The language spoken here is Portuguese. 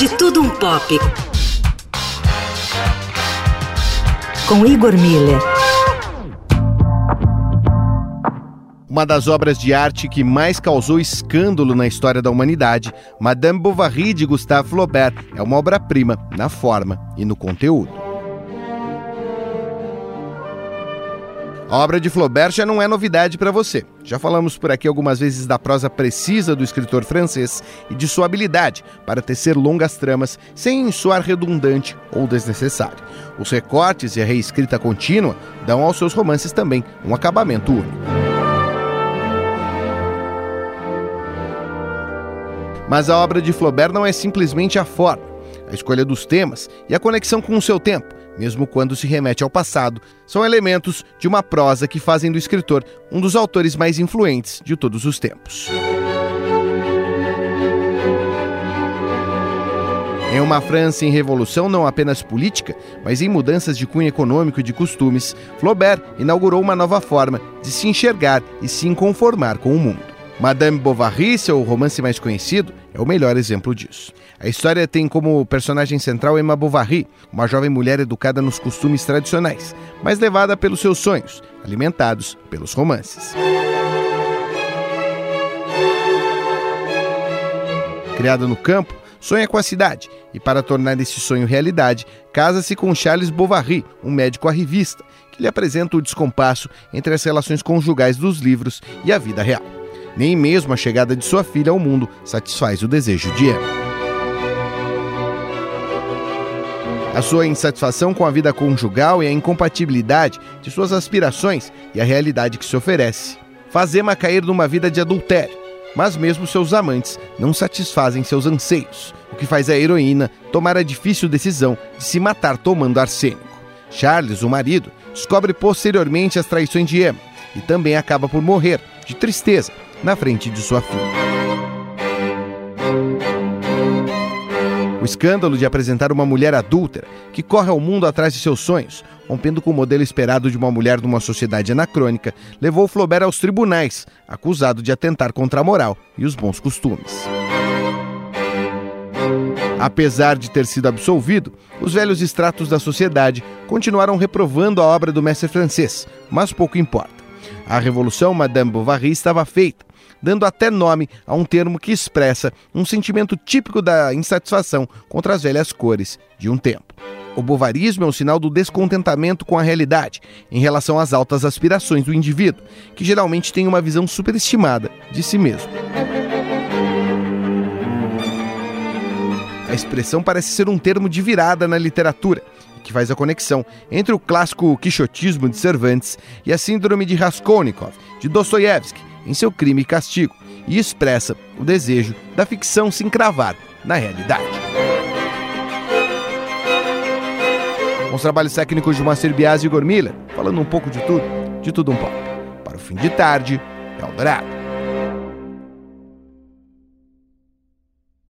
De Tudo Um Pop. Com Igor Miller. Uma das obras de arte que mais causou escândalo na história da humanidade, Madame Bovary de Gustave Flaubert, é uma obra-prima na forma e no conteúdo. A obra de Flaubert já não é novidade para você. Já falamos por aqui algumas vezes da prosa precisa do escritor francês e de sua habilidade para tecer longas tramas sem soar redundante ou desnecessário. Os recortes e a reescrita contínua dão aos seus romances também um acabamento único. Mas a obra de Flaubert não é simplesmente a forma, a escolha dos temas e a conexão com o seu tempo mesmo quando se remete ao passado, são elementos de uma prosa que fazem do escritor um dos autores mais influentes de todos os tempos. Em uma França em revolução não apenas política, mas em mudanças de cunho econômico e de costumes, Flaubert inaugurou uma nova forma de se enxergar e se conformar com o mundo. Madame Bovary, seu romance mais conhecido, é o melhor exemplo disso. A história tem como personagem central Emma Bovary, uma jovem mulher educada nos costumes tradicionais, mas levada pelos seus sonhos, alimentados pelos romances. Criada no campo, sonha com a cidade e, para tornar esse sonho realidade, casa-se com Charles Bovary, um médico arrivista, que lhe apresenta o descompasso entre as relações conjugais dos livros e a vida real. Nem mesmo a chegada de sua filha ao mundo satisfaz o desejo de Emma. A sua insatisfação com a vida conjugal e a incompatibilidade de suas aspirações e a realidade que se oferece faz Emma cair numa vida de adultério, mas mesmo seus amantes não satisfazem seus anseios, o que faz a heroína tomar a difícil decisão de se matar tomando arsênico. Charles, o marido, descobre posteriormente as traições de Emma e também acaba por morrer, de tristeza, na frente de sua filha. O escândalo de apresentar uma mulher adúltera que corre ao mundo atrás de seus sonhos, rompendo com o modelo esperado de uma mulher numa sociedade anacrônica, levou Flaubert aos tribunais, acusado de atentar contra a moral e os bons costumes. Apesar de ter sido absolvido, os velhos estratos da sociedade continuaram reprovando a obra do mestre francês, mas pouco importa. A revolução Madame Bovary estava feita dando até nome a um termo que expressa um sentimento típico da insatisfação contra as velhas cores de um tempo. O bovarismo é um sinal do descontentamento com a realidade em relação às altas aspirações do indivíduo, que geralmente tem uma visão superestimada de si mesmo. A expressão parece ser um termo de virada na literatura, que faz a conexão entre o clássico quixotismo de Cervantes e a síndrome de Raskolnikov, de Dostoiévski, em seu crime e castigo e expressa o desejo da ficção se encravar na realidade. Com os trabalhos técnicos de Moacir Bias e Igor Miller, falando um pouco de tudo, de tudo um pouco. Para o fim de tarde, Eldorado.